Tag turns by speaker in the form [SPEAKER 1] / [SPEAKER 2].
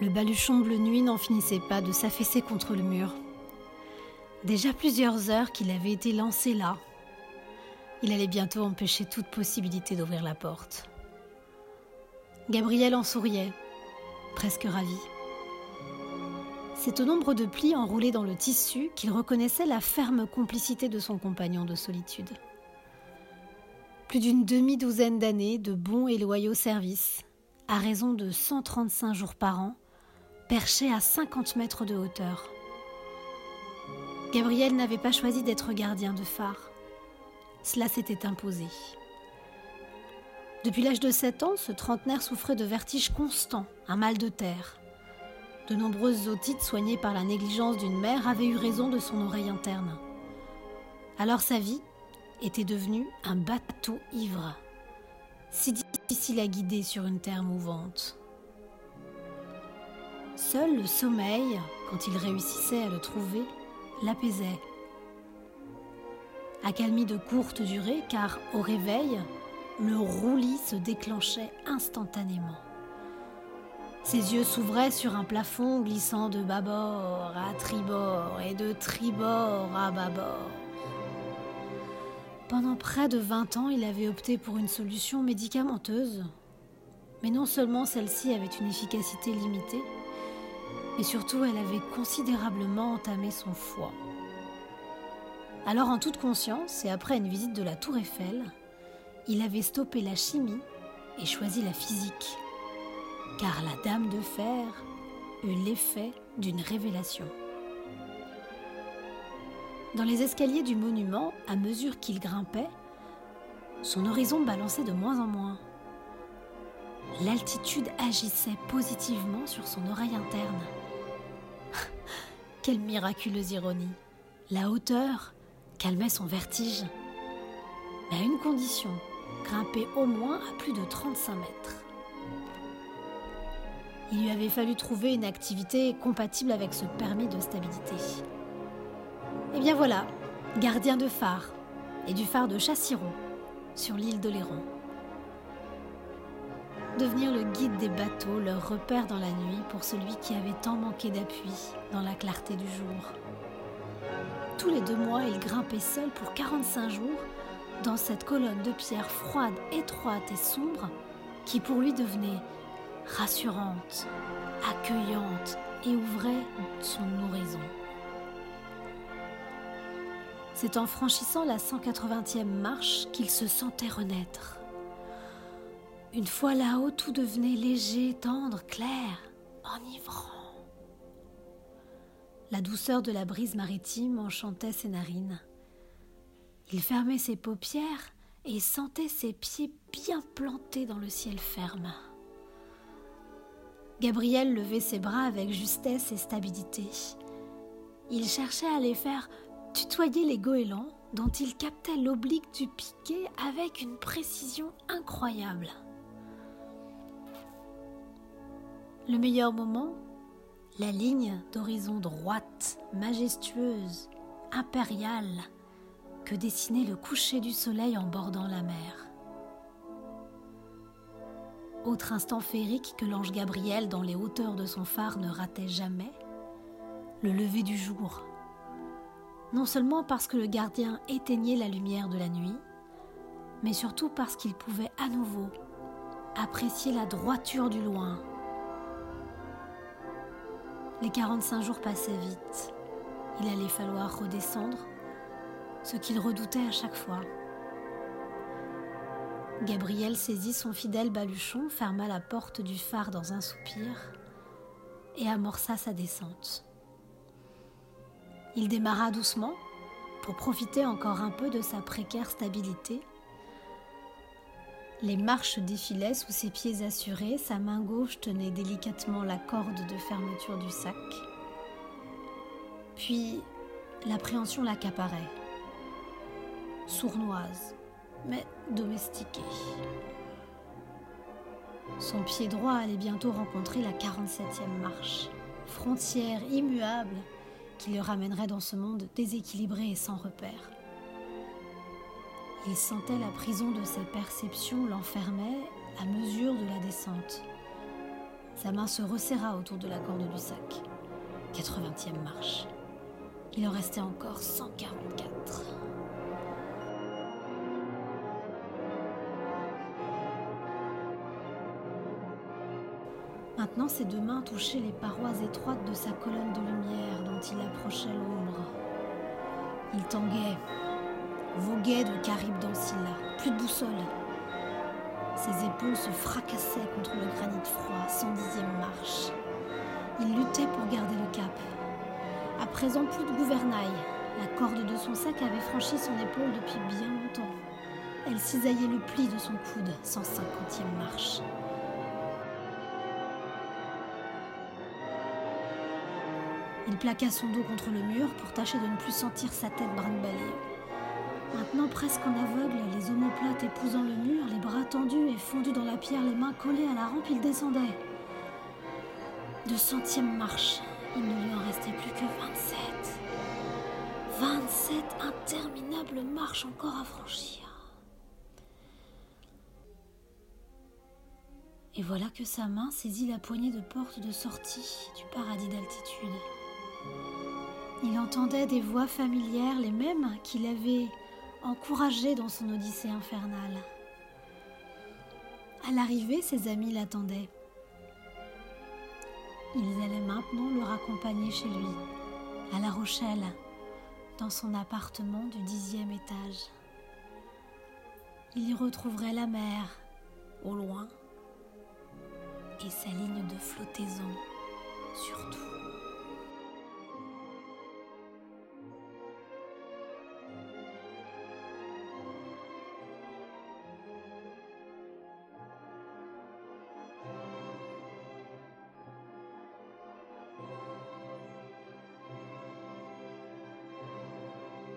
[SPEAKER 1] Le baluchon bleu nuit n'en finissait pas de s'affaisser contre le mur. Déjà plusieurs heures qu'il avait été lancé là. Il allait bientôt empêcher toute possibilité d'ouvrir la porte. Gabriel en souriait, presque ravi. C'est au nombre de plis enroulés dans le tissu qu'il reconnaissait la ferme complicité de son compagnon de solitude. Plus d'une demi-douzaine d'années de bons et loyaux services, à raison de 135 jours par an, perché à 50 mètres de hauteur. Gabriel n'avait pas choisi d'être gardien de phare. Cela s'était imposé. Depuis l'âge de 7 ans, ce trentenaire souffrait de vertiges constants, un mal de terre. De nombreuses otites soignées par la négligence d'une mère avaient eu raison de son oreille interne. Alors sa vie était devenue un bateau ivre, si difficile à guider sur une terre mouvante. Seul le sommeil, quand il réussissait à le trouver, l'apaisait. Accalmie de courte durée, car au réveil, le roulis se déclenchait instantanément. Ses yeux s'ouvraient sur un plafond glissant de bâbord à tribord et de tribord à bâbord. Pendant près de 20 ans, il avait opté pour une solution médicamenteuse. Mais non seulement celle-ci avait une efficacité limitée, et surtout elle avait considérablement entamé son foie. Alors en toute conscience, et après une visite de la tour Eiffel, il avait stoppé la chimie et choisi la physique, car la dame de fer eut l'effet d'une révélation. Dans les escaliers du monument, à mesure qu'il grimpait, son horizon balançait de moins en moins. L'altitude agissait positivement sur son oreille interne. Quelle miraculeuse ironie La hauteur calmait son vertige. Mais à une condition, grimper au moins à plus de 35 mètres. Il lui avait fallu trouver une activité compatible avec ce permis de stabilité. Et bien voilà, gardien de phare et du phare de Chassiron sur l'île d'Oléron. Devenir le guide des bateaux, leur repère dans la nuit pour celui qui avait tant manqué d'appui dans la clarté du jour. Tous les deux mois, il grimpait seul pour 45 jours dans cette colonne de pierre froide, étroite et sombre qui pour lui devenait rassurante, accueillante et ouvrait son horizon. C'est en franchissant la 180e marche qu'il se sentait renaître. Une fois là-haut, tout devenait léger, tendre, clair, enivrant. La douceur de la brise maritime enchantait ses narines. Il fermait ses paupières et sentait ses pieds bien plantés dans le ciel ferme. Gabriel levait ses bras avec justesse et stabilité. Il cherchait à les faire tutoyer les goélands dont il captait l'oblique du piquet avec une précision incroyable. Le meilleur moment La ligne d'horizon droite, majestueuse, impériale, que dessinait le coucher du soleil en bordant la mer. Autre instant féerique que l'ange Gabriel dans les hauteurs de son phare ne ratait jamais, le lever du jour. Non seulement parce que le gardien éteignait la lumière de la nuit, mais surtout parce qu'il pouvait à nouveau apprécier la droiture du loin les 45 jours passaient vite. Il allait falloir redescendre, ce qu'il redoutait à chaque fois. Gabriel saisit son fidèle baluchon, ferma la porte du phare dans un soupir et amorça sa descente. Il démarra doucement pour profiter encore un peu de sa précaire stabilité les marches défilaient sous ses pieds assurés, sa main gauche tenait délicatement la corde de fermeture du sac. Puis l'appréhension l'accaparait. Sournoise, mais domestiquée. Son pied droit allait bientôt rencontrer la 47e marche, frontière immuable qui le ramènerait dans ce monde déséquilibré et sans repère. Il sentait la prison de ses perceptions l'enfermait à mesure de la descente. Sa main se resserra autour de la corde du sac. 80e marche. Il en restait encore 144. Maintenant, ses deux mains touchaient les parois étroites de sa colonne de lumière dont il approchait l'ombre. Il tanguait, voguait de Caribe dans plus de boussole. Ses épaules se fracassaient contre le granit froid, 110e marche. Il luttait pour garder le cap. À présent, plus de gouvernail. La corde de son sac avait franchi son épaule depuis bien longtemps. Elle cisaillait le pli de son coude, 150e marche. Il plaqua son dos contre le mur pour tâcher de ne plus sentir sa tête brinque-ballée. Maintenant presque en aveugle, les omoplates épousant le mur, les bras tendus et fondus dans la pierre, les mains collées à la rampe, il descendait. De centième marche, il ne lui en restait plus que 27. 27 interminables marches encore à franchir. Et voilà que sa main saisit la poignée de porte de sortie du paradis d'altitude. Il entendait des voix familières, les mêmes qu'il avait encouragées dans son odyssée infernale. À l'arrivée, ses amis l'attendaient. Ils allaient maintenant le raccompagner chez lui, à La Rochelle, dans son appartement du dixième étage. Il y retrouverait la mer, au loin, et sa ligne de flottaison, surtout.